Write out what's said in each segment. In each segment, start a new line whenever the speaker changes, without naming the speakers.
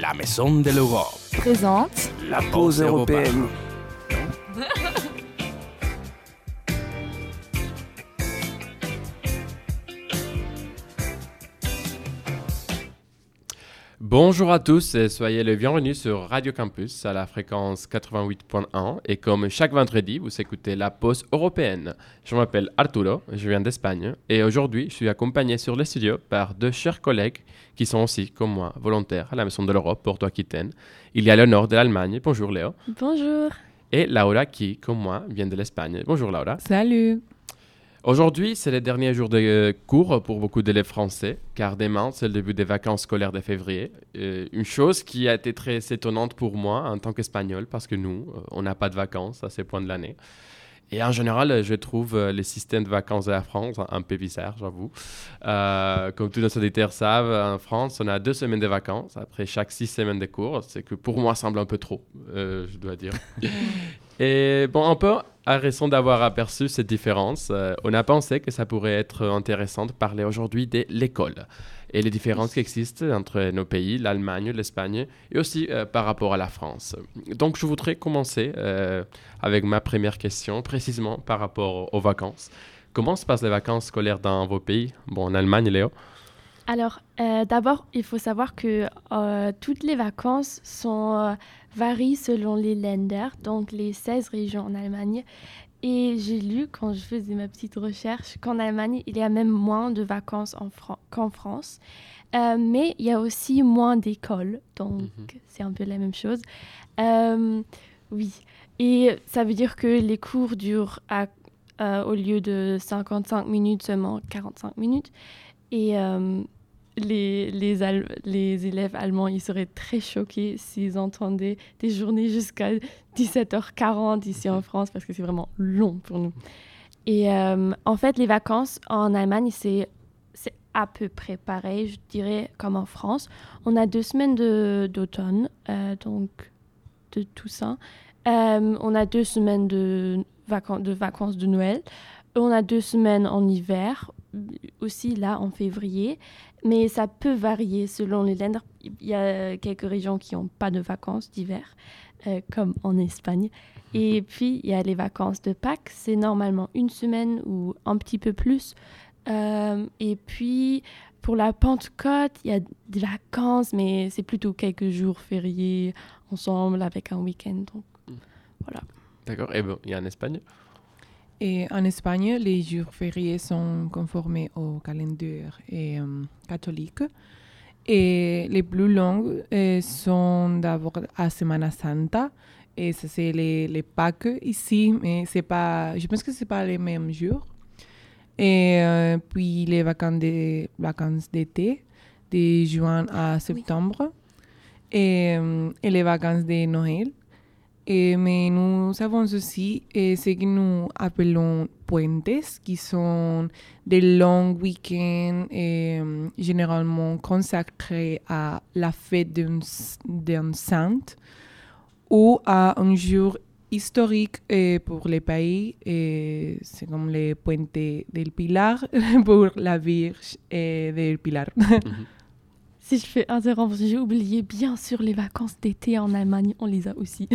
La Maison de l'Europe.
Présente.
La pause européenne. Bonjour à tous et soyez les bienvenus sur Radio Campus à la fréquence 88.1 et comme chaque vendredi, vous écoutez la pause européenne. Je m'appelle Arturo, je viens d'Espagne et aujourd'hui je suis accompagné sur le studio par deux chers collègues qui sont aussi, comme moi, volontaires à la Maison de l'Europe, Porto-Aquitaine. Il y a Léonore de l'Allemagne, bonjour Léo.
Bonjour.
Et Laura qui, comme moi, vient de l'Espagne. Bonjour Laura.
Salut.
Aujourd'hui, c'est le dernier jour de euh, cours pour beaucoup d'élèves français, car demain, c'est le début des vacances scolaires de février. Euh, une chose qui a été très étonnante pour moi en tant qu'Espagnol, parce que nous, euh, on n'a pas de vacances à ces points de l'année. Et en général, je trouve le système de vacances de la France un peu bizarre, j'avoue. comme tous nos auditeurs savent, en France, on a deux semaines de vacances après chaque six semaines de cours, ce que pour moi semble un peu trop, je dois dire. Et bon, un peu raison d'avoir aperçu cette différence, euh, on a pensé que ça pourrait être intéressant de parler aujourd'hui de l'école et les différences qui existent entre nos pays, l'Allemagne, l'Espagne, et aussi euh, par rapport à la France. Donc je voudrais commencer euh, avec ma première question, précisément par rapport aux vacances. Comment se passent les vacances scolaires dans vos pays? Bon, en Allemagne, Léo?
Alors, d'abord, il faut savoir que toutes les vacances sont varie selon les Länder, donc les 16 régions en Allemagne. Et j'ai lu, quand je faisais ma petite recherche, qu'en Allemagne, il y a même moins de vacances qu'en France. Euh, mais il y a aussi moins d'écoles, donc mhm. c'est un peu la même chose. Euh, oui, et ça veut dire que les cours durent euh, au lieu de 55 minutes seulement 45 minutes. Et les, les, les, élèves allemands, ils seraient très choqués s'ils entendaient des journées jusqu'à 17h40 ici en France, parce que c'est vraiment long pour nous. Et euh, en fait, les vacances en Allemagne, c'est à peu près pareil, je dirais, comme en France. On a deux semaines d'automne, euh, donc de Toussaint. Euh, on a deux semaines de, vacances de vacances de Noël. On a deux semaines en hiver, aussi là en février mais ça peut varier selon les lenders. Il y a quelques régions qui n'ont pas de vacances d'hiver, euh, comme en Espagne. Et mhm. puis, il y a les vacances de Pâques, c'est normalement une semaine ou un petit peu plus. Euh, et puis, pour la Pentecôte, il y a des vacances, mais c'est plutôt quelques jours fériés ensemble avec un week-end. Donc, mhm. voilà.
D'accord. Et bon, il y a en Espagne?
Et en Espagne, les jours fériés sont conformés au calendrier euh, catholique. Et les plus longues euh, sont d'abord à Semana Santa. Et ça, c'est les, les Pâques ici, mais c'est pas, je pense que ce pas les mêmes jours. Et euh, puis les vacances d'été, vacances de juin à septembre. Et, et les vacances de Noël. Et, mais nous avons aussi ce que nous appelons puentes, qui sont des longs week-ends généralement consacrés à la fête d'un saint ou à un jour historique pour les pays. C'est comme les puentes del Pilar pour la Vierge del Pilar. Mhm.
Si je fais interrompre, j'ai oublié bien sûr les vacances d'été en Allemagne, on les a aussi.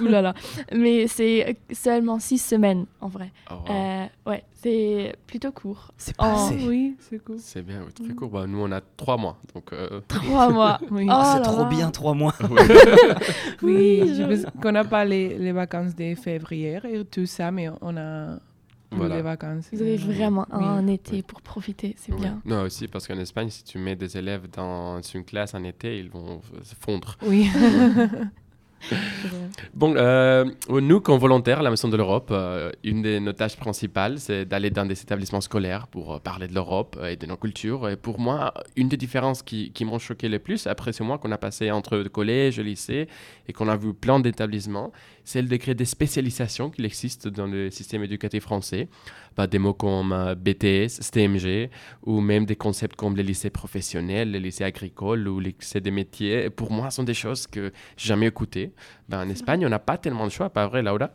Oulala. Mais c'est seulement six semaines en vrai. Oh, euh, ouais, c'est plutôt court.
C'est pas
Oui, c'est court.
C'est bien, très court. Bah, nous, on a trois mois. Donc,
euh, Trois mois.
oui. Ah, c'est trop bien, trois mois.
oui, je pense qu'on n'a pas les, les vacances de février et tout ça, mais on a les vacances.
Vous avez vraiment un été pour profiter, c'est bien.
Non, aussi parce qu'en Espagne, si tu mets des élèves dans une classe en été, ils vont se fondre.
Oui.
bon, euh, nous, comme volontaires à la Maison de l'Europe, euh, une de nos tâches principales, c'est d'aller dans des établissements scolaires pour euh, parler de l'Europe et de nos cultures. Et pour moi, une des différences qui, m'ont choqué le plus, après ce mois qu'on a passé entre collège et lycée et qu'on a vu plein d'établissements, c'est le décret des spécialisations qu'il existe dans le système éducatif français. Pas des mots comme BTS, STMG, ou même des concepts comme les lycées professionnels, les lycées agricoles ou les lycées des métiers. Pour moi, sont des choses que j'ai jamais écoutées ben, en Espagne, on n'a pas tellement de choix, pas vrai, Laura?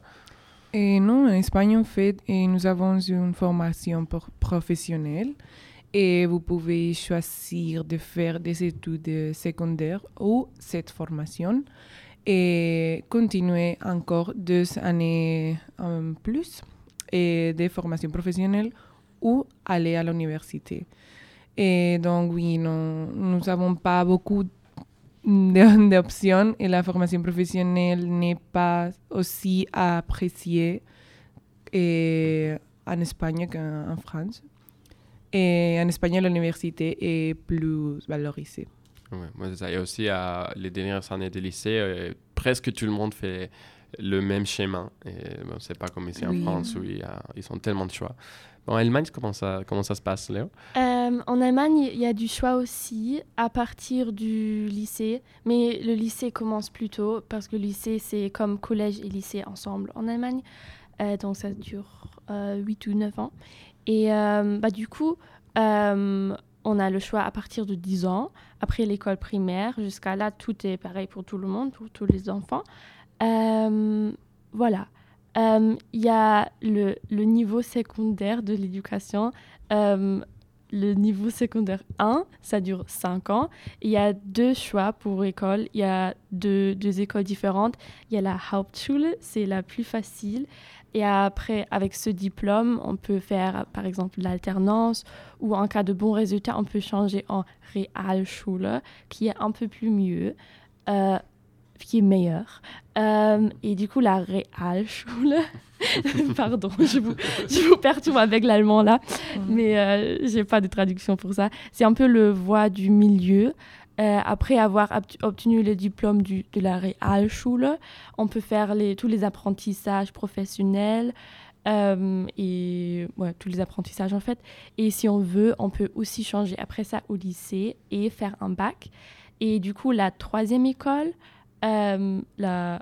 Et Non, en Espagne, en fait, et nous avons une formation professionnelle. et vous pouvez choisir de faire des études secondaires ou cette formation et continuer encore deux années en plus et des formations professionnelles ou aller à l'université. Et donc, oui, nous n'avons pas beaucoup d'options et la formation professionnelle n'est pas aussi appréciée en Espagne qu'en France. Et en Espagne, l'université est plus valorisée.
Ouais, moi, ça. Et aussi, à les dernières années de lycée, euh, presque tout le monde fait le même schéma. Et bon, c'est pas comme ici en France où il ils ont tellement de choix. En Allemagne, comment ça, comment ça se passe, Léo?
Euh, En Allemagne, il y a du choix aussi à partir du lycée. Mais le lycée commence plus tôt parce que le lycée, c'est comme collège et lycée ensemble en Allemagne. Euh, donc ça dure 8 ou 9 ans. Et bah, du coup, on a le choix à partir de 10 ans, après l'école primaire, jusqu'à là, tout est pareil pour tout le monde, pour tous les enfants. Euh, voilà. Il y a le, niveau secondaire de l'éducation. le niveau secondaire 1, ça dure 5 ans. Il y a deux choix pour école. Il y a deux, écoles différentes. Il y a la Hauptschule, c'est la plus facile. Et après, avec ce diplôme, on peut faire, par exemple, l'alternance ou en cas de bons résultats, on peut changer en Realschule, qui est un peu plus mieux, euh, qui est meilleur. Euh, et du coup, la Realschule, pardon, je vous, je vous perturbe avec l'allemand là, mais euh, j'ai pas de traduction pour ça. C'est un peu le voie du milieu. Euh, après avoir obtenu le diplôme du, de la Realschule, on peut faire les, tous les apprentissages professionnels euh, et ouais, tous les apprentissages en fait. Et si on veut, on peut aussi changer après ça au lycée et faire un bac. Et du coup, la troisième école, euh, la,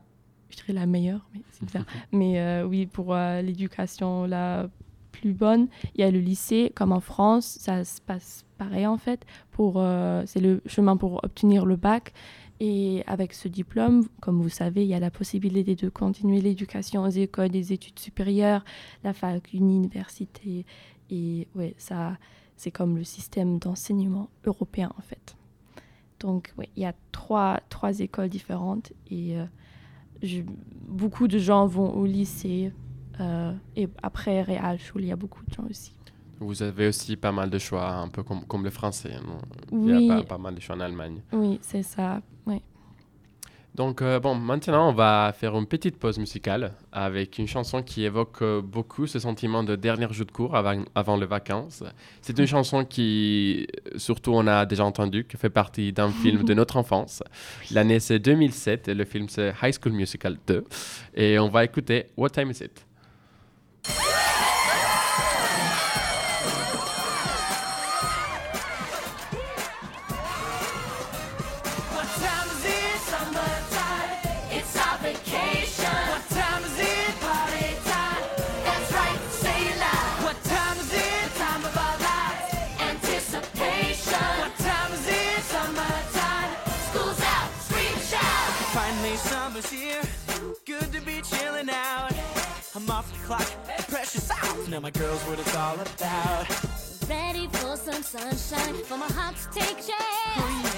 je dirais la meilleure, mais c'est bizarre. mais oui, pour l'éducation la plus bonne, il y a le lycée, comme en France, ça se passe pareil en fait. Pour, euh, c'est le chemin pour obtenir le bac. Et avec ce diplôme, comme vous savez, il y a la possibilité de continuer l'éducation aux écoles, des études supérieures, la fac, une université. Et ouais, ça, c'est comme le système d'enseignement européen en fait. Donc, ouais, il y a trois, trois écoles différentes et euh, beaucoup de gens vont au lycée euh, et après Realschule, il y a beaucoup de gens aussi.
Vous avez aussi pas mal de choix, un peu comme, comme le français. Non?
Oui.
Il y a pas, pas, mal de choix en Allemagne.
Oui, c'est ça. Oui.
Donc, euh, bon, maintenant, on va faire une petite pause musicale avec une chanson qui évoque euh, beaucoup ce sentiment de dernier jour de cours avant, avant les vacances. C'est une chanson qui, surtout, on a déjà entendu, qui fait partie d'un film de notre enfance. L'année, c'est 2007 et le film, c'est High School Musical 2. Et on va écouter What Time Is It? Now my girl's what it's all about. Ready for some sunshine, for my heart to take shape.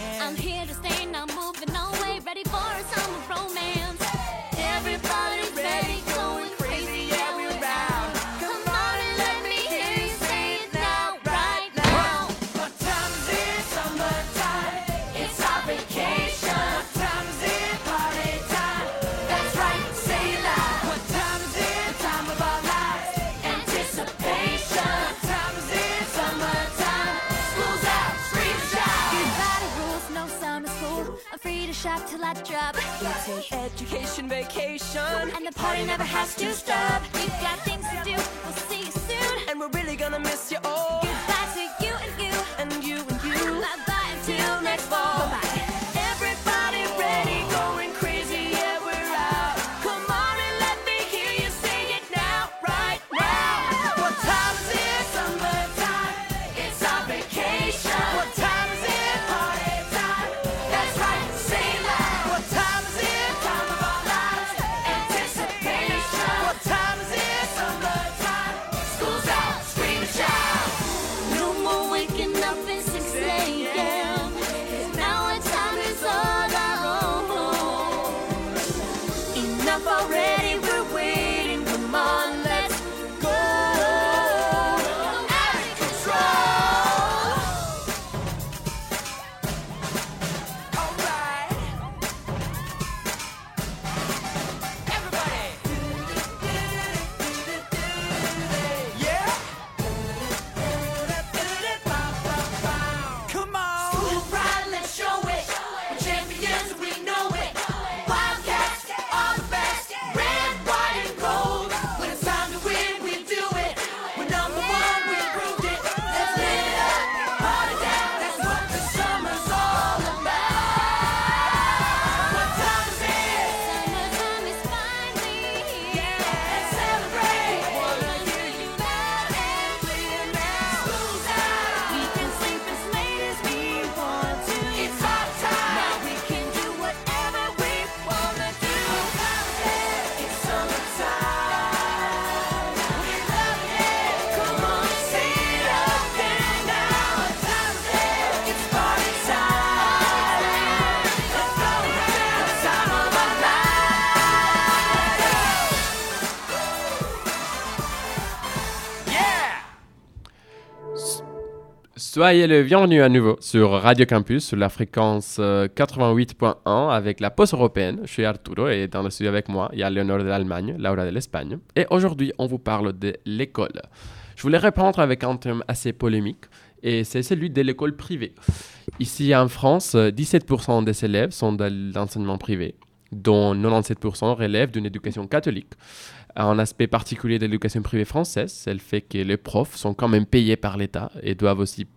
Till drop. It's an education vacation, and the party never has to stop. We've got things to do. We'll see you soon, and we're really gonna miss
Soyez le bienvenu à nouveau sur Radio Campus sur la fréquence 88.1 euh, avec la poste européenne. Je suis Arturo et dans le studio avec moi, il y a Léonore de l'Allemagne, Laura de l'Espagne. Et aujourd'hui, on vous parle de l'école. Je voulais répondre avec un terme assez polémique et c'est celui de l'école privée. Ici en France, 17% des élèves sont dans l'enseignement privé, dont 97% relèvent d'une éducation catholique. Un aspect particulier de l'éducation privée française, c'est le fait que les profs sont quand même payés par l'État et doivent aussi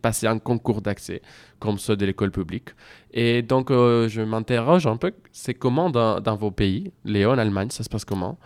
passer un concours d'accès, comme ceux de l'école publique. Et donc, euh, je m'interroge un peu, c'est comment dans, vos pays, Léo, en Allemagne, ça se passe comment?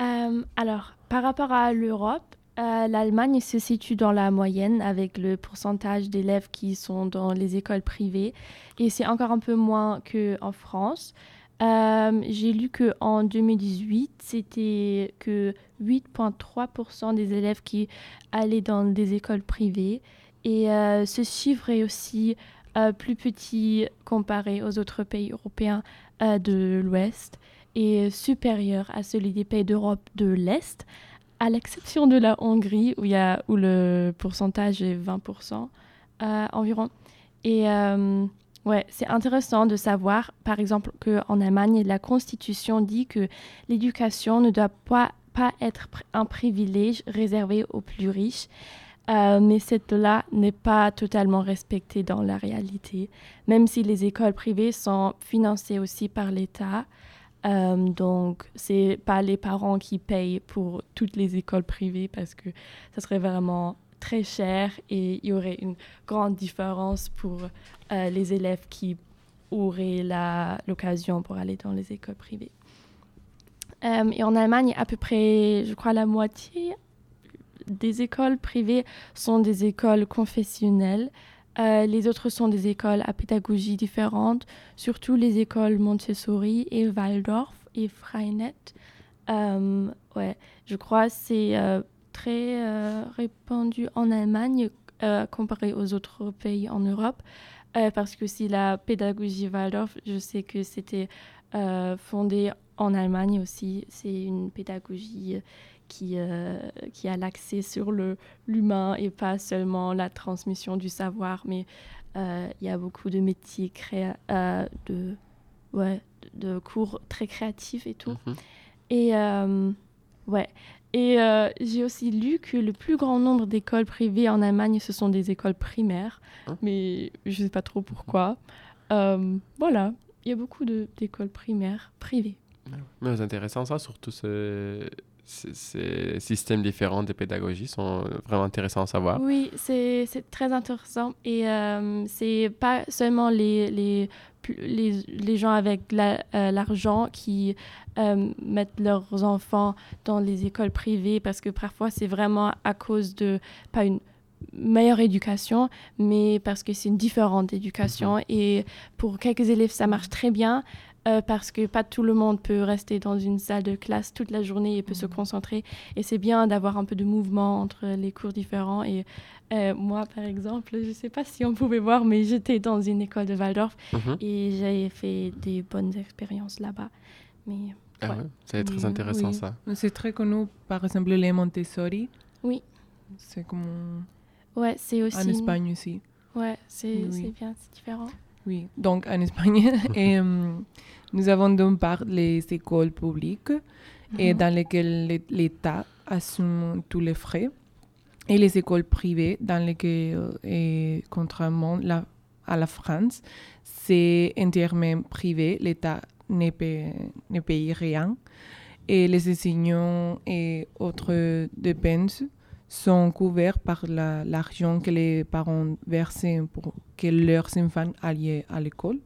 Euh, Alors, par rapport à l'Europe, euh, l'Allemagne se situe dans la moyenne avec le pourcentage d'élèves qui sont dans les écoles privées et c'est encore un peu moins qu'en France. J'ai lu qu'en 2018, c'était que 8,3% des élèves qui allaient dans des écoles privées. Et euh, ce chiffre est aussi euh, plus petit comparé aux autres pays européens de l'Ouest et supérieur à celui des pays d'Europe de l'Est, à l'exception de la Hongrie où, y a, où le pourcentage est 20% environ. Et Ouais, c'est intéressant de savoir, par exemple, qu'en Allemagne, la Constitution dit que l'éducation ne doit pas, pas être un privilège réservé aux plus riches, euh, mais cette là n'est pas totalement respectée dans la réalité, même si les écoles privées sont financées aussi par l'État. Euh, donc, c'est pas les parents qui payent pour toutes les écoles privées parce que ça serait vraiment très cher et il y aurait une grande différence pour euh, les élèves qui auraient l'occasion pour aller dans les écoles privées. Euh, et en Allemagne, à peu près, je crois, la moitié des écoles privées sont des écoles confessionnelles. Euh, les autres sont des écoles à pédagogie différente, surtout les écoles Montessori et Waldorf et Freinet. ouais, je crois que c'est très euh, répandu en Allemagne euh, comparé aux autres pays en Europe. Euh, parce que si la pédagogie Waldorf, je sais que c'était fondé en Allemagne aussi. C'est une pédagogie qui, qui a l'accès sur l'humain et pas seulement la transmission du savoir, mais il y a beaucoup de métiers créa de, ouais, de, cours très créatifs et tout. Mhm. Et ouais, et euh, j'ai aussi lu que le plus grand nombre d'écoles privées en Allemagne, ce sont des écoles primaires, hein? Mais je ne sais pas trop pourquoi. Euh, voilà, il y a beaucoup d'écoles primaires privées.
Mais c'est intéressant ça, surtout ce, ces systèmes différents de pédagogie sont vraiment intéressants à savoir.
Oui, c'est très intéressant. Et euh, c'est pas seulement les, les, les, les gens avec euh, l'argent qui euh, mettent leurs enfants dans les écoles privées parce que parfois c'est vraiment à cause de, pas une meilleure éducation, mais parce que c'est une différente éducation. Mhm. Et pour quelques élèves, ça marche très bien. Euh, parce que pas tout le monde peut rester dans une salle de classe toute la journée et peut se mm. concentrer. Et c'est bien d'avoir un peu de mouvement entre les cours différents. Et euh, moi, par exemple, je ne sais pas si on pouvait voir, mais j'étais dans une école de Waldorf mm-hmm. et j'ai fait des bonnes expériences là-bas. Mais
ah c'est très intéressant ça.
C'est très connu, par exemple, les Montessori.
Oui.
C'est comme.
Ouais, c'est aussi.
En Espagne aussi.
Ouais, c'est bien, c'est différent.
Oui, donc en Espagne, et, euh, nous avons d'une part les écoles publiques et dans lesquelles l'État assume tous les frais et les écoles privées dans lesquelles, et contrairement la, à la France, c'est entièrement privé, l'État ne paye, ne paye rien et les enseignants et autres dépenses sont couverts par l'argent que les parents versent pour que leurs enfants aillent à l'école.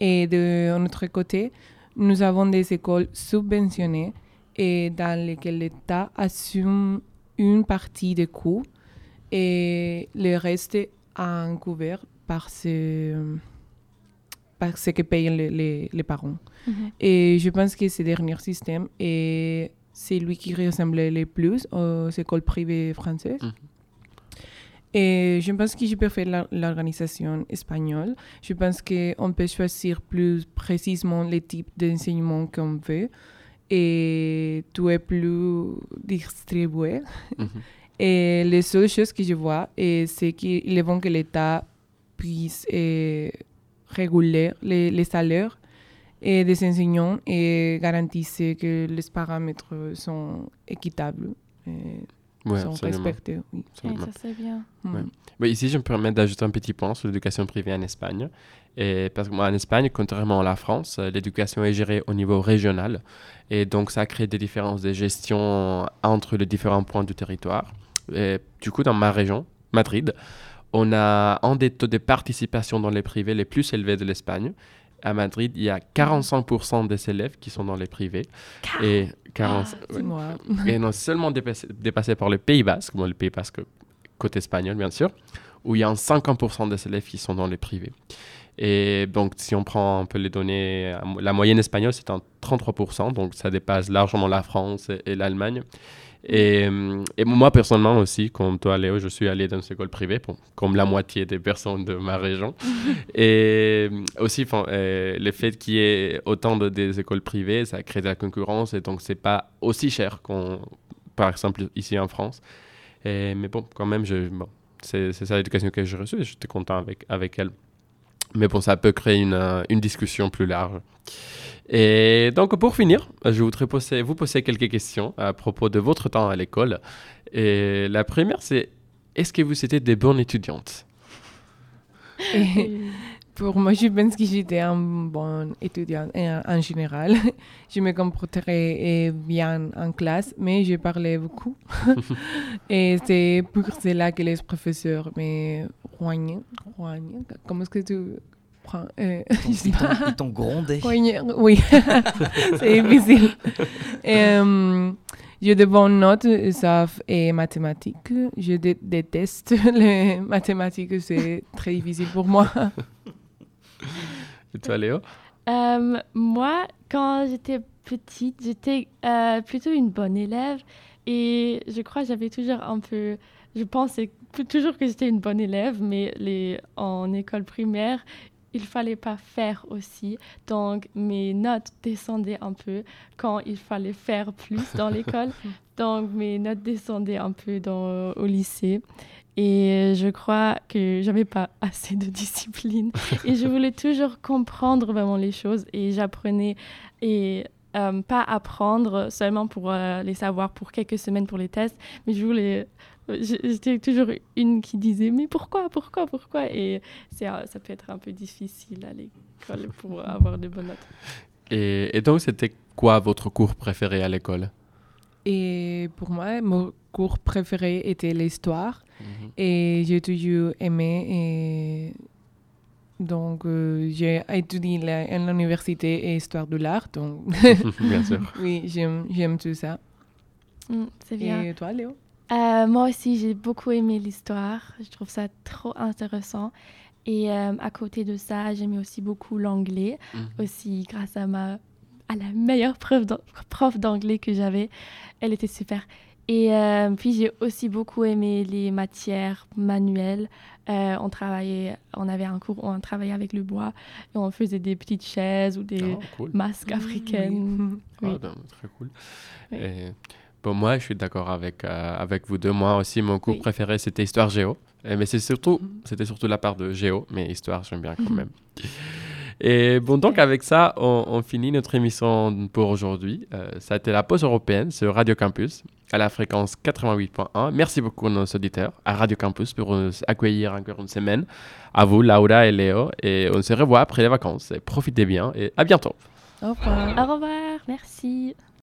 Et de notre côté, nous avons des écoles subventionnées et dans lesquelles l'État assume une partie des coûts et le reste est couvert par ce, par ce que payent les, les, parents. Mm-hmm. Et je pense que ce dernier système est c'est lui qui ressemblait le plus aux écoles privées françaises. Mhm. Et je pense que je préfère l'organisation espagnole. Je pense qu'on peut choisir plus précisément les types d'enseignement qu'on veut et tout est plus distribué. Mhm. Et les seules choses que je vois, c'est qu'il est bon que l'État puisse réguler les, les, salaires et des enseignants et garantir que les paramètres sont équitables. Et sont respectés. Oui.
ça, c'est bien.
ici, je me permets d'ajouter un petit point sur l'éducation privée en Espagne. Et parce que moi, en Espagne, contrairement à la France, l'éducation est gérée au niveau régional. Et donc, ça crée des différences de gestion entre les différents points du territoire. Et du coup, dans ma région, Madrid, on a un des taux de participation dans les privés les plus élevés de l'Espagne. À Madrid, il y a 45% des élèves qui sont dans les privés. Et, 40, ah, et non seulement dépassé, par le Pays Basque, le Pays Basque côté espagnol, bien sûr, où il y a 50% des élèves qui sont dans les privés. Et donc, si on prend un peu les données, la moyenne espagnole, c'est un 33%, donc ça dépasse largement la France et l'Allemagne. Et, et, moi, personnellement aussi, comme toi, Léo, je suis allé dans une école privée, comme la moitié des personnes de ma région. et aussi, euh, le fait qu'il y ait autant de des écoles privées, ça crée de la concurrence et donc c'est pas aussi cher qu'on, par exemple, ici en France. Et, mais bon, quand même, je, bon, c'est, ça l'éducation que j'ai reçue et j'étais content avec, avec elle. Mais bon, ça peut créer une, une discussion plus large. Et donc, pour finir, je voudrais vous poser quelques questions à propos de votre temps à l'école. Et la première, c'est est-ce que vous étiez des bonnes étudiantes?
Pour moi, je pense que j'étais un bon étudiant en général. Je me comportais bien en classe, mais je parlais beaucoup. et c'est pour cela que les professeurs me roignaient. Comment est-ce que tu
euh, ils t'ont grondé.
Oui, c'est difficile. euh, j'ai de bonnes notes, sauf et mathématiques. Je déteste les mathématiques, c'est très difficile pour moi.
Et toi, Léo
euh, Moi, quand j'étais petite, j'étais euh, plutôt une bonne élève et je crois que j'avais toujours un peu. Je pensais toujours que j'étais une bonne élève, mais les, en école primaire, il fallait pas faire aussi. Donc, mes notes descendaient un peu quand il fallait faire plus dans l'école. Donc, mes notes descendaient un peu dans, au lycée. Et je crois que j'avais pas assez de discipline. et je voulais toujours comprendre vraiment les choses. Et j'apprenais et euh, pas apprendre seulement pour euh, les savoir pour quelques semaines pour les tests, mais je voulais J'étais toujours une qui disait mais pourquoi, pourquoi, pourquoi? Et ça peut être un peu difficile à l'école pour avoir de bonnes notes.
Et, et donc, c'était quoi votre cours préféré à l'école?
Et pour moi, mon cours préféré était l'histoire. Mhm. Et j'ai toujours aimé. Et donc, euh, j'ai étudié à l'université et histoire de l'art. Donc,
bien sûr.
oui, j'aime tout ça.
Mm, c'est bien.
Et toi, Léo?
Euh, moi aussi, j'ai beaucoup aimé l'histoire. Je trouve ça trop intéressant. Et euh, à côté de ça, j'aimais aussi beaucoup l'anglais, mhm. aussi grâce à ma à la meilleure prof d'anglais que j'avais. Elle était super. Et euh, puis j'ai aussi beaucoup aimé les matières manuelles. on travaillait, on avait un cours où on travaillait avec le bois et on faisait des petites chaises ou des ah, masques africaines.
Oui. Ah, très cool. Et Bon, moi, je suis d'accord avec, euh, avec vous deux. Moi aussi, mon cours préféré, c'était Histoire Géo. mais c'est surtout, mhm. c'était surtout la part de Géo, mais Histoire, j'aime bien quand mhm. même. Et bon, donc avec ça, on, finit notre émission pour aujourd'hui. Euh, ça a été la pause européenne sur Radio Campus à la fréquence 88.1. Merci beaucoup à nos auditeurs à Radio Campus pour nous accueillir encore une semaine. À vous, Laura et Léo. Et on se revoit après les vacances. profitez bien et à bientôt.
Au revoir.
Au revoir. Merci.